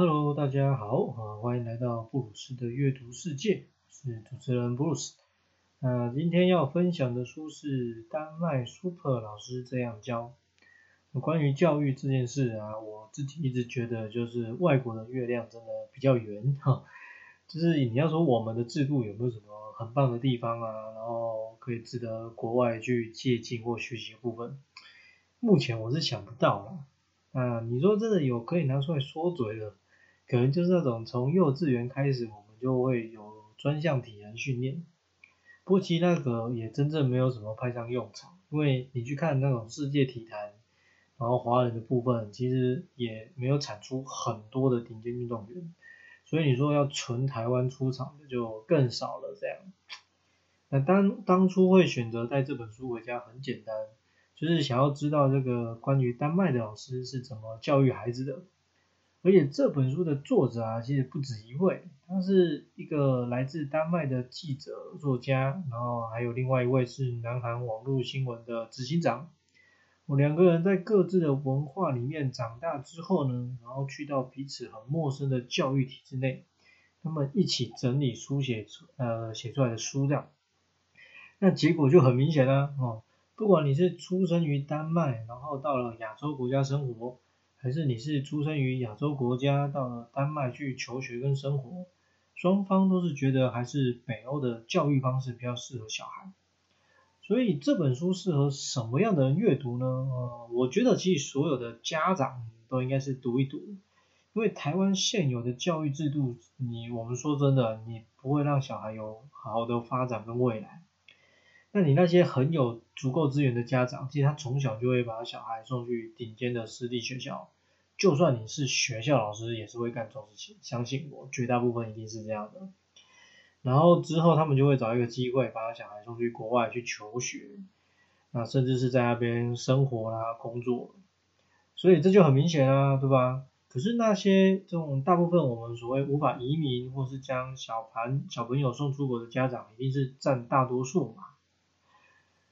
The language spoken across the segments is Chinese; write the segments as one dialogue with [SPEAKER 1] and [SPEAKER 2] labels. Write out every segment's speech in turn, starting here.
[SPEAKER 1] Hello，大家好啊，欢迎来到布鲁斯的阅读世界，我是主持人布鲁斯。那今天要分享的书是丹麦 Super 老师这样教。关于教育这件事啊，我自己一直觉得就是外国的月亮真的比较圆哈，就是你要说我们的制度有没有什么很棒的地方啊，然后可以值得国外去借鉴或学习的部分，目前我是想不到了。啊，你说真的有可以拿出来说嘴的，可能就是那种从幼稚园开始，我们就会有专项体能训练。不过其实那个也真正没有什么派上用场，因为你去看那种世界体坛，然后华人的部分，其实也没有产出很多的顶尖运动员。所以你说要纯台湾出场的就更少了这样。那当当初会选择带这本书回家，很简单。就是想要知道这个关于丹麦的老师是怎么教育孩子的，而且这本书的作者啊，其实不止一位，他是一个来自丹麦的记者作家，然后还有另外一位是南韩网络新闻的执行长。我两个人在各自的文化里面长大之后呢，然后去到彼此很陌生的教育体制内，他们一起整理书写出呃写出来的书这样，那结果就很明显啦，哦。不管你是出生于丹麦，然后到了亚洲国家生活，还是你是出生于亚洲国家到了丹麦去求学跟生活，双方都是觉得还是北欧的教育方式比较适合小孩。所以这本书适合什么样的人阅读呢？呃，我觉得其实所有的家长都应该是读一读，因为台湾现有的教育制度，你我们说真的，你不会让小孩有好的发展跟未来。那你那些很有足够资源的家长，其实他从小就会把小孩送去顶尖的私立学校，就算你是学校老师，也是会干这种事情，相信我，绝大部分一定是这样的。然后之后他们就会找一个机会，把小孩送去国外去求学，那甚至是在那边生活啦、工作，所以这就很明显啊，对吧？可是那些这种大部分我们所谓无法移民或是将小盘小朋友送出国的家长，一定是占大多数嘛。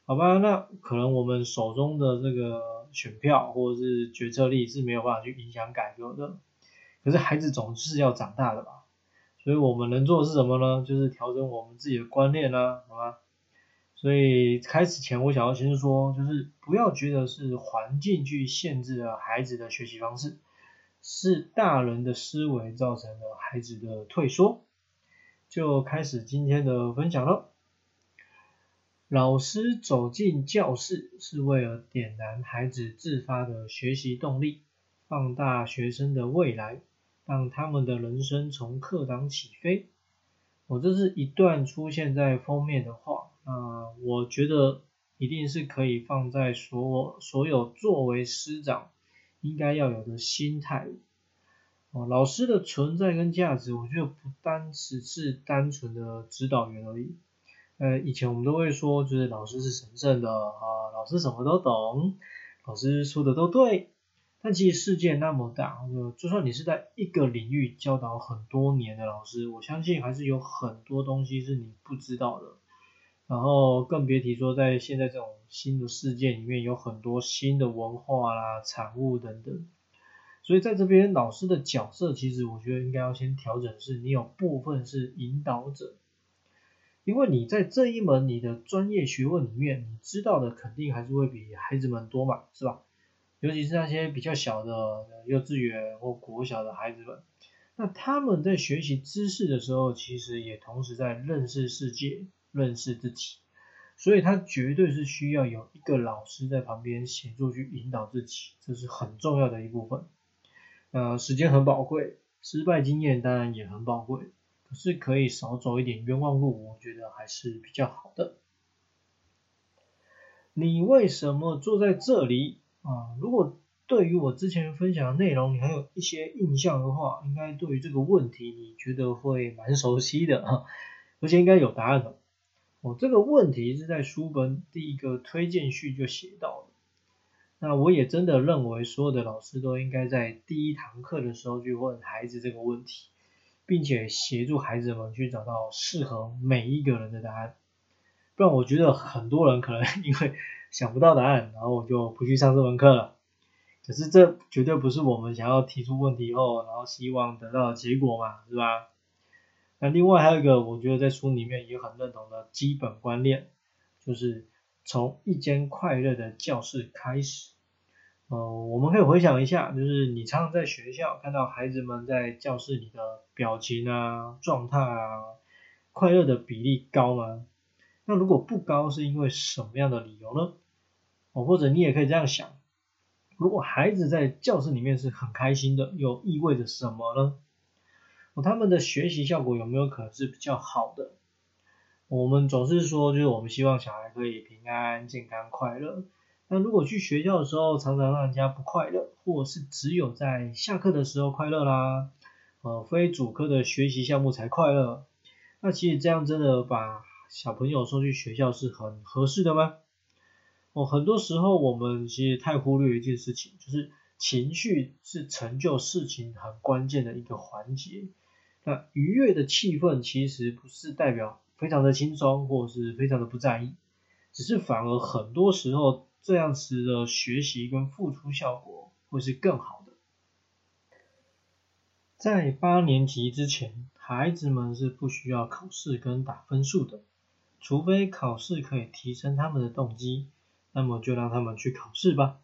[SPEAKER 1] 好吧，那可能我们手中的这个选票或者是决策力是没有办法去影响改革的。可是孩子总是要长大的吧，所以我们能做的是什么呢？就是调整我们自己的观念啦，好吧？所以开始前我想要先说，就是不要觉得是环境去限制了孩子的学习方式，是大人的思维造成了孩子的退缩。就开始今天的分享了。老师走进教室是为了点燃孩子自发的学习动力，放大学生的未来，让他们的人生从课堂起飞。我这是一段出现在封面的话，啊，我觉得一定是可以放在所所有作为师长应该要有的心态。哦，老师的存在跟价值，我觉得不单只是单纯的指导员而已。呃，以前我们都会说，就是老师是神圣的啊，老师什么都懂，老师说的都对。但其实世界那么大，就算你是在一个领域教导很多年的老师，我相信还是有很多东西是你不知道的。然后更别提说在现在这种新的世界里面，有很多新的文化啦、产物等等。所以在这边，老师的角色其实我觉得应该要先调整，是你有部分是引导者。因为你在这一门你的专业学问里面，你知道的肯定还是会比孩子们多嘛，是吧？尤其是那些比较小的幼稚园或国小的孩子们，那他们在学习知识的时候，其实也同时在认识世界、认识自己，所以他绝对是需要有一个老师在旁边协助去引导自己，这是很重要的一部分。呃，时间很宝贵，失败经验当然也很宝贵。可是可以少走一点冤枉路，我觉得还是比较好的。你为什么坐在这里啊？如果对于我之前分享的内容你还有一些印象的话，应该对于这个问题你觉得会蛮熟悉的啊，而且应该有答案的。我这个问题是在书本第一个推荐序就写到了。那我也真的认为所有的老师都应该在第一堂课的时候去问孩子这个问题。并且协助孩子们去找到适合每一个人的答案，不然我觉得很多人可能 因为想不到答案，然后我就不去上这门课了。可是这绝对不是我们想要提出问题后，然后希望得到的结果嘛，是吧？那另外还有一个，我觉得在书里面也很认同的基本观念，就是从一间快乐的教室开始。呃，我们可以回想一下，就是你常常在学校看到孩子们在教室里的表情啊、状态啊，快乐的比例高吗？那如果不高，是因为什么样的理由呢？哦，或者你也可以这样想，如果孩子在教室里面是很开心的，又意味着什么呢？哦，他们的学习效果有没有可能是比较好的？我们总是说，就是我们希望小孩可以平安、健康、快乐。那如果去学校的时候，常常让人家不快乐，或是只有在下课的时候快乐啦，呃，非主科的学习项目才快乐，那其实这样真的把小朋友送去学校是很合适的吗？哦，很多时候我们其实太忽略一件事情，就是情绪是成就事情很关键的一个环节。那愉悦的气氛其实不是代表非常的轻松，或是非常的不在意，只是反而很多时候。这样子的学习跟付出效果会是更好的。在八年级之前，孩子们是不需要考试跟打分数的，除非考试可以提升他们的动机，那么就让他们去考试吧。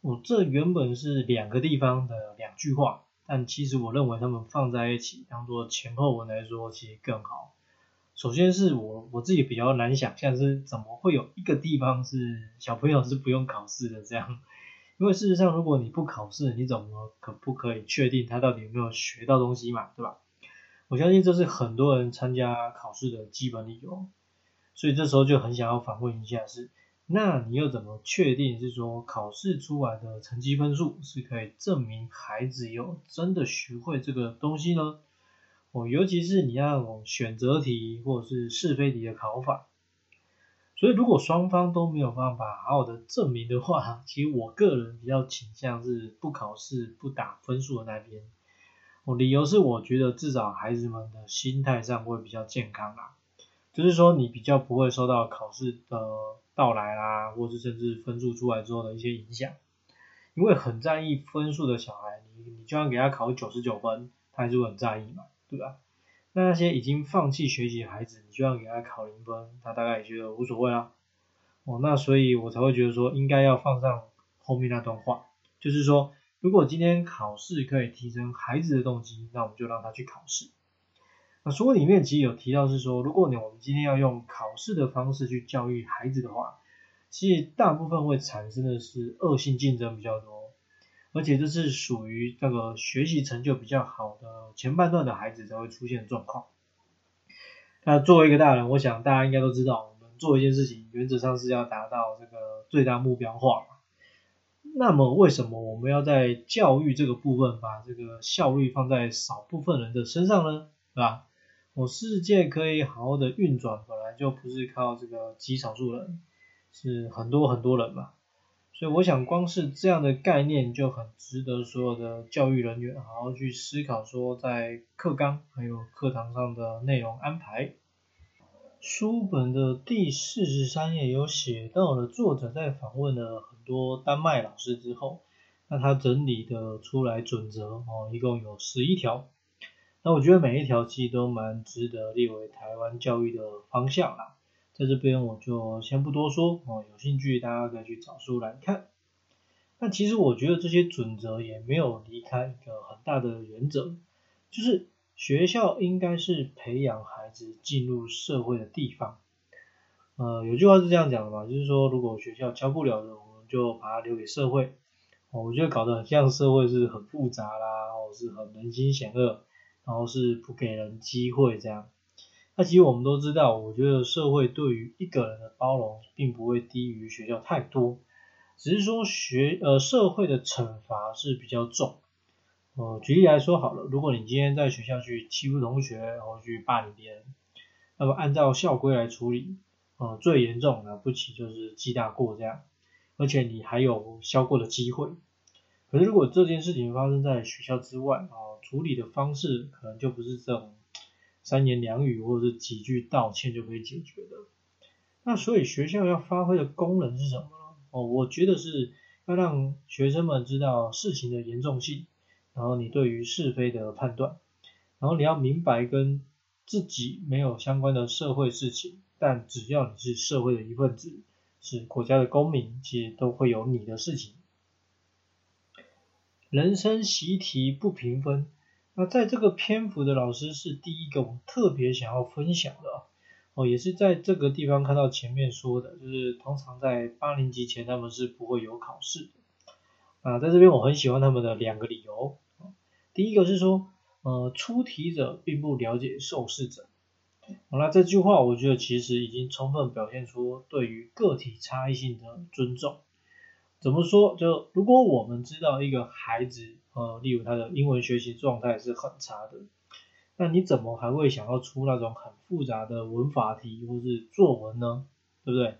[SPEAKER 1] 我这原本是两个地方的两句话，但其实我认为他们放在一起当做前后文来说，其实更好。首先是我我自己比较难想象是怎么会有一个地方是小朋友是不用考试的这样，因为事实上如果你不考试，你怎么可不可以确定他到底有没有学到东西嘛，对吧？我相信这是很多人参加考试的基本理由，所以这时候就很想要反问一下是，那你又怎么确定是说考试出来的成绩分数是可以证明孩子有真的学会这个东西呢？哦，尤其是你要选择题或者是是非题的考法，所以如果双方都没有办法好好的证明的话，其实我个人比较倾向是不考试不打分数的那边。我理由是我觉得至少孩子们的心态上会比较健康啦，就是说你比较不会受到考试的到来啦，或是甚至分数出来之后的一些影响。因为很在意分数的小孩，你你就算给他考九十九分，他还是会很在意嘛。对吧？那那些已经放弃学习的孩子，你就要给他考零分，他大概也觉得无所谓啦。哦，那所以我才会觉得说，应该要放上后面那段话，就是说，如果今天考试可以提升孩子的动机，那我们就让他去考试。那书里面其实有提到是说，如果你我们今天要用考试的方式去教育孩子的话，其实大部分会产生的是恶性竞争比较多。而且这是属于那个学习成就比较好的前半段的孩子才会出现状况。那作为一个大人，我想大家应该都知道，我们做一件事情原则上是要达到这个最大目标化。那么为什么我们要在教育这个部分把这个效率放在少部分人的身上呢？对吧？我世界可以好好的运转，本来就不是靠这个极少数人，是很多很多人嘛。所以我想，光是这样的概念就很值得所有的教育人员好好去思考，说在课纲还有课堂上的内容安排。书本的第四十三页有写到了，作者在访问了很多丹麦老师之后，那他整理的出来准则哦，一共有十一条。那我觉得每一条其实都蛮值得列为台湾教育的方向啦。在这边我就先不多说哦，有兴趣大家可以去找书来看。那其实我觉得这些准则也没有离开一个很大的原则，就是学校应该是培养孩子进入社会的地方。呃，有句话是这样讲的嘛，就是说如果学校教不了的，我们就把它留给社会。哦，我觉得搞得很像社会是很复杂啦，或是很人心险恶，然后是不给人机会这样。那其实我们都知道，我觉得社会对于一个人的包容，并不会低于学校太多，只是说学呃社会的惩罚是比较重。呃，举例来说好了，如果你今天在学校去欺负同学，然后去霸凌别人，那么按照校规来处理，呃，最严重的不起就是记大过这样，而且你还有消过的机会。可是如果这件事情发生在学校之外，啊，处理的方式可能就不是这种。三言两语或者是几句道歉就可以解决的。那所以学校要发挥的功能是什么呢？哦，我觉得是要让学生们知道事情的严重性，然后你对于是非的判断，然后你要明白跟自己没有相关的社会事情，但只要你是社会的一份子，是国家的公民，其实都会有你的事情。人生习题不评分，那在这个篇幅的老师是第一个我特别想要分享的哦，也是在这个地方看到前面说的，就是通常在八年级前他们是不会有考试的。啊，在这边我很喜欢他们的两个理由，第一个是说，呃，出题者并不了解受试者。好了，这句话我觉得其实已经充分表现出对于个体差异性的尊重。怎么说？就如果我们知道一个孩子，呃，例如他的英文学习状态是很差的，那你怎么还会想要出那种很复杂的文法题或是作文呢？对不对？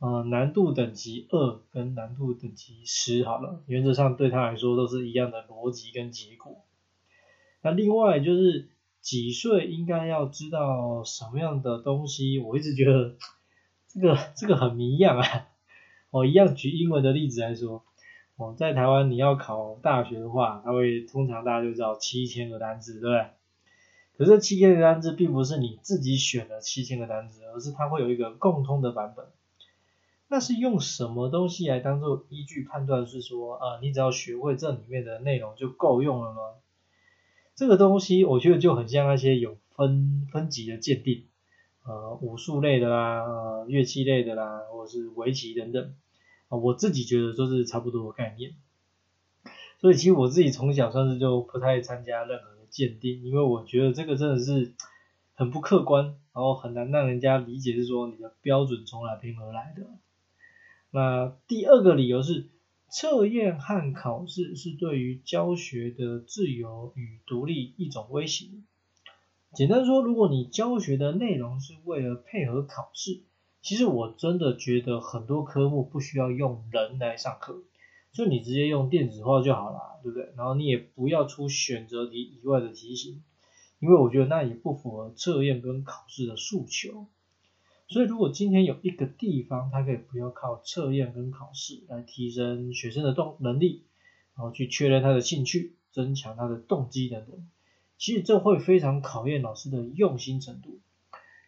[SPEAKER 1] 呃，难度等级二跟难度等级十好了，原则上对他来说都是一样的逻辑跟结果。那另外就是几岁应该要知道什么样的东西，我一直觉得 这个这个很迷样啊。我一样举英文的例子来说，哦，在台湾你要考大学的话，它会通常大家就知道七千个单词，对不对？可是七千个单词并不是你自己选的七千个单词，而是它会有一个共通的版本。那是用什么东西来当做依据判断？是说，呃，你只要学会这里面的内容就够用了吗？这个东西我觉得就很像那些有分分级的鉴定，呃，武术类的啦，呃，乐器类的啦，或者是围棋等等。啊我自己觉得都是差不多的概念，所以其实我自己从小算是就不太参加任何的鉴定，因为我觉得这个真的是很不客观，然后很难让人家理解是说你的标准从哪边而来的。那第二个理由是，测验和考试是对于教学的自由与独立一种威胁。简单说，如果你教学的内容是为了配合考试。其实我真的觉得很多科目不需要用人来上课，就你直接用电子化就好了，对不对？然后你也不要出选择题以外的题型，因为我觉得那也不符合测验跟考试的诉求。所以如果今天有一个地方，它可以不要靠测验跟考试来提升学生的动能力，然后去确认他的兴趣，增强他的动机等等，其实这会非常考验老师的用心程度。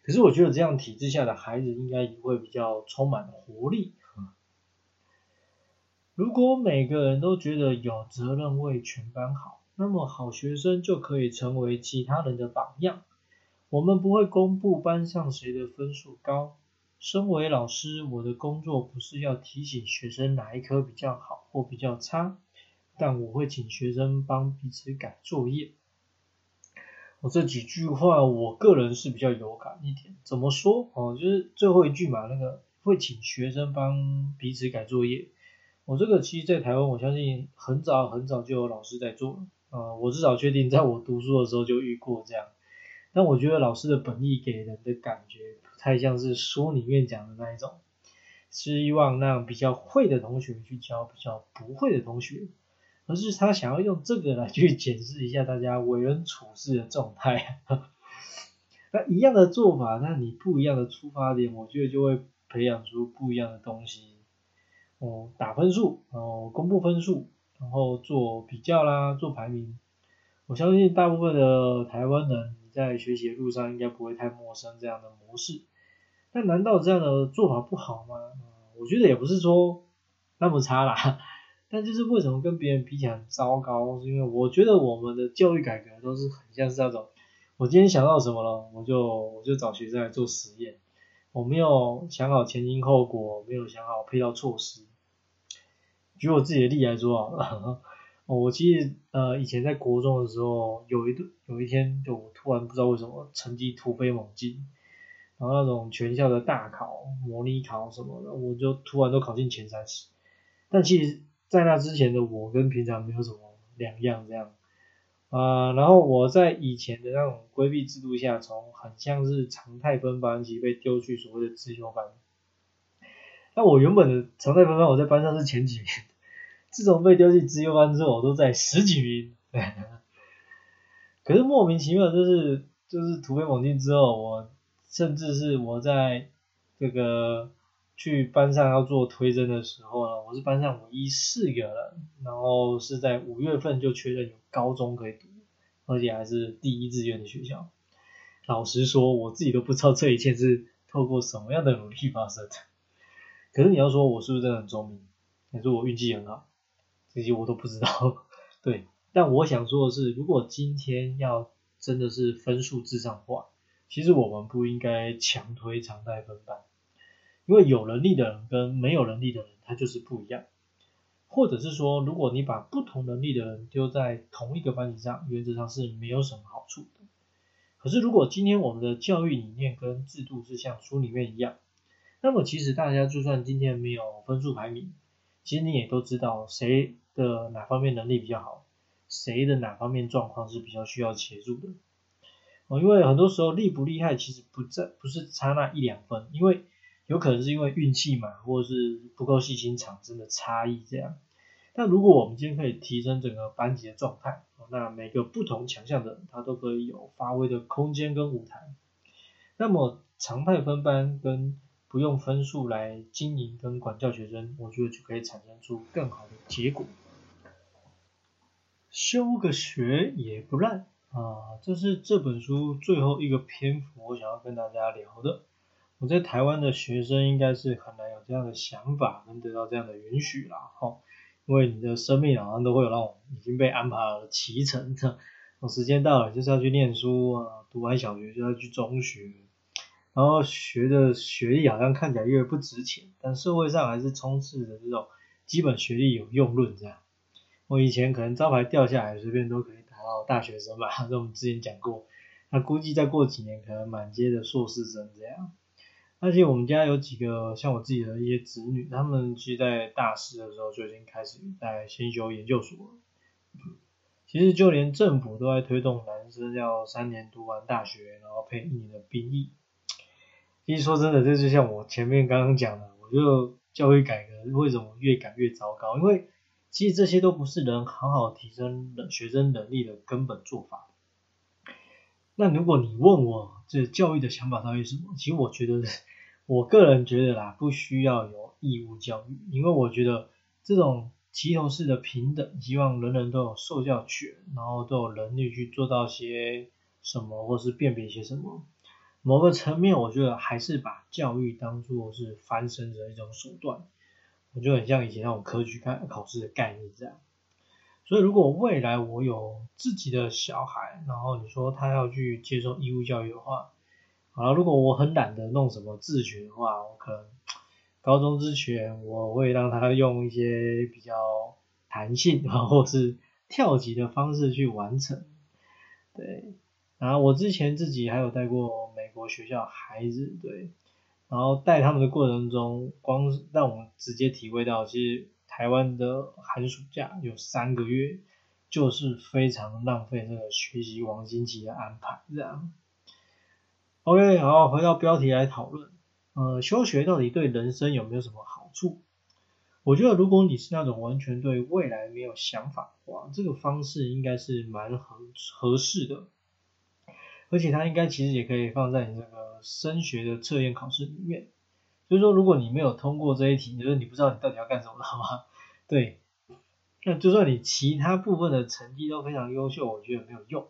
[SPEAKER 1] 可是我觉得这样体制下的孩子应该也会比较充满活力。如果每个人都觉得有责任为全班好，那么好学生就可以成为其他人的榜样。我们不会公布班上谁的分数高。身为老师，我的工作不是要提醒学生哪一科比较好或比较差，但我会请学生帮彼此改作业。我这几句话，我个人是比较有感一点。怎么说？哦，就是最后一句嘛，那个会请学生帮彼此改作业。我这个其实，在台湾，我相信很早很早就有老师在做了。啊，我至少确定，在我读书的时候就遇过这样。但我觉得老师的本意给人的感觉，不太像是书里面讲的那一种，希望让比较会的同学去教比较不会的同学。而是他想要用这个来去检视一下大家为人处事的状态。那一样的做法，那你不一样的出发点，我觉得就会培养出不一样的东西。哦，打分数，然后公布分数，然后做比较啦，做排名。我相信大部分的台湾人在学习的路上应该不会太陌生这样的模式。那难道这样的做法不好吗？我觉得也不是说那么差啦。但就是为什么跟别人比起来很糟糕？是因为我觉得我们的教育改革都是很像是那种，我今天想到什么了，我就我就找学生来做实验，我没有想好前因后果，没有想好配套措施。举我自己的例来说啊，我其实呃以前在国中的时候，有一度有一天就我突然不知道为什么成绩突飞猛进，然后那种全校的大考、模拟考什么的，我就突然都考进前三十，但其实。在那之前的我跟平常没有什么两样，这样啊，然后我在以前的那种规避制度下，从很像是常态分班级被丢去所谓的自修班。那我原本的常态分班，我在班上是前几名，自从被丢去自修班之后，我都在十几名。可是莫名其妙，就是就是突飞猛进之后，我甚至是我在这个去班上要做推甄的时候呢，我是班上唯一四个人，然后是在五月份就确认有高中可以读，而且还是第一志愿的学校。老实说，我自己都不知道这一切是透过什么样的努力发生的。可是你要说我是不是真的很聪明，还是我运气很好，这些我都不知道。对，但我想说的是，如果今天要真的是分数至上化，其实我们不应该强推常态分班，因为有能力的人跟没有能力的人他就是不一样。或者是说，如果你把不同能力的人丢在同一个班级上，原则上是没有什么好处的。可是如果今天我们的教育理念跟制度是像书里面一样，那么其实大家就算今天没有分数排名，其实你也都知道谁的哪方面能力比较好，谁的哪方面状况是比较需要协助的。哦，因为很多时候厉不厉害其实不在不是差那一两分，因为有可能是因为运气嘛，或者是不够细心产生的差异这样。但如果我们今天可以提升整个班级的状态，那每个不同强项的他都可以有发挥的空间跟舞台，那么常态分班跟不用分数来经营跟管教学生，我觉得就可以产生出更好的结果。修个学也不烂。啊，这是这本书最后一个篇幅，我想要跟大家聊的。我在台湾的学生应该是很难有这样的想法，能得到这样的允许啦，哈。因为你的生命好像都会有那种已经被安排了脐橙的，我时间到了就是要去念书啊，读完小学就要去中学，然后学的学历好像看起来越不值钱，但社会上还是充斥着这种基本学历有用论这样。我以前可能招牌掉下来，随便都可以。达到，大学生吧，这我们之前讲过。那估计再过几年，可能满街的硕士生这样。而且我们家有几个像我自己的一些子女，他们其实在大四的时候就已经开始在先修研究所了。其实就连政府都在推动男生要三年读完大学，然后配一年的兵役。其实说真的，这就像我前面刚刚讲的，我觉得教育改革为什么越改越糟糕？因为其实这些都不是能好好提升学生能力的根本做法。那如果你问我这教育的想法到底是什么？其实我觉得，我个人觉得啦，不需要有义务教育，因为我觉得这种齐头式的平等，希望人人都有受教权，然后都有能力去做到些什么，或是辨别些什么。某个层面，我觉得还是把教育当做是翻身的一种手段。我觉得很像以前那种科举考考试的概念这样，所以如果未来我有自己的小孩，然后你说他要去接受义务教育的话，好了，如果我很懒得弄什么自学的话，我可能高中之前我会让他用一些比较弹性啊，或是跳级的方式去完成。对，然后我之前自己还有带过美国学校孩子，对。然后带他们的过程中，光让我直接体会到，其实台湾的寒暑假有三个月，就是非常浪费这个学习黄金期的安排。这样，OK，好，回到标题来讨论，呃，休学到底对人生有没有什么好处？我觉得，如果你是那种完全对未来没有想法的话，这个方式应该是蛮合合适的。而且它应该其实也可以放在你这个升学的测验考试里面，就是说如果你没有通过这一题，就是你不知道你到底要干什么的话，对，那就算你其他部分的成绩都非常优秀，我觉得没有用，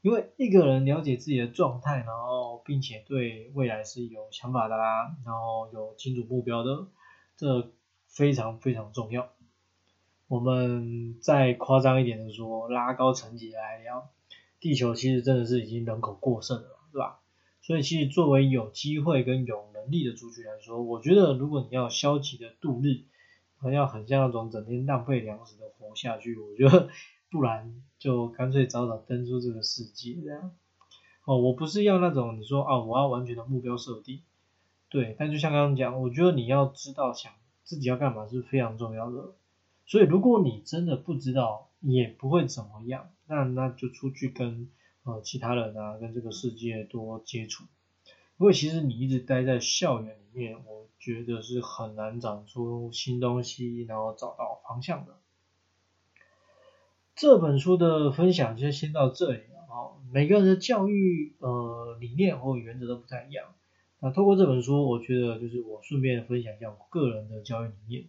[SPEAKER 1] 因为一个人了解自己的状态，然后并且对未来是有想法的啦，然后有清楚目标的，这非常非常重要。我们再夸张一点的说，拉高成绩来聊。地球其实真的是已经人口过剩了，对吧？所以其实作为有机会跟有能力的族群来说，我觉得如果你要消极的度日，要很像那种整天浪费粮食的活下去，我觉得不然就干脆早早登出这个世界这样。哦，我不是要那种你说啊，我要完全的目标设定，对，但就像刚刚讲，我觉得你要知道想自己要干嘛是非常重要的。所以如果你真的不知道，也不会怎么样。那那就出去跟呃其他人啊，跟这个世界多接触，不过其实你一直待在校园里面，我觉得是很难长出新东西，然后找到方向的。这本书的分享就先到这里了啊。每个人的教育呃理念或原则都不太一样，那透过这本书，我觉得就是我顺便分享一下我个人的教育理念。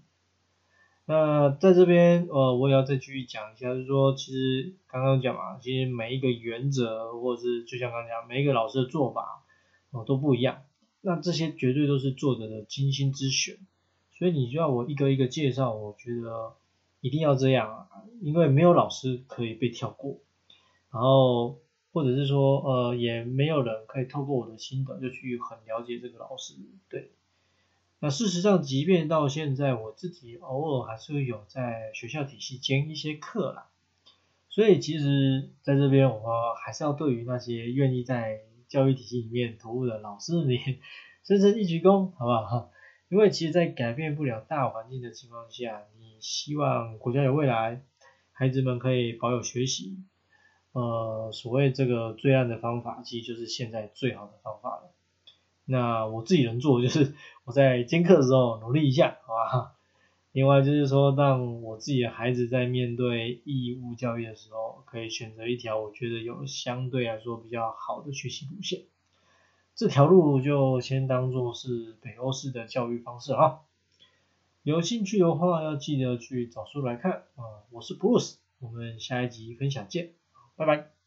[SPEAKER 1] 那在这边，呃，我也要再继续讲一下，就是说，其实刚刚讲嘛，其实每一个原则，或者是就像刚刚讲，每一个老师的做法，哦，都不一样。那这些绝对都是作者的精心之选，所以你就要我一个一个介绍，我觉得一定要这样啊，因为没有老师可以被跳过，然后或者是说，呃，也没有人可以透过我的心得就去很了解这个老师，对。那事实上，即便到现在，我自己偶尔还是会有在学校体系兼一些课啦。所以其实在这边，我还是要对于那些愿意在教育体系里面投入的老师们，深深一鞠躬，好不好？因为其实，在改变不了大环境的情况下，你希望国家有未来，孩子们可以保有学习，呃，所谓这个最暗的方法，其实就是现在最好的方法了。那我自己能做，就是我在兼课的时候努力一下，好吧？另外就是说，让我自己的孩子在面对义务教育的时候，可以选择一条我觉得有相对来说比较好的学习路线。这条路就先当做是北欧式的教育方式哈。有兴趣的话，要记得去找书来看啊。我是 Bruce，我们下一集分享见，拜拜。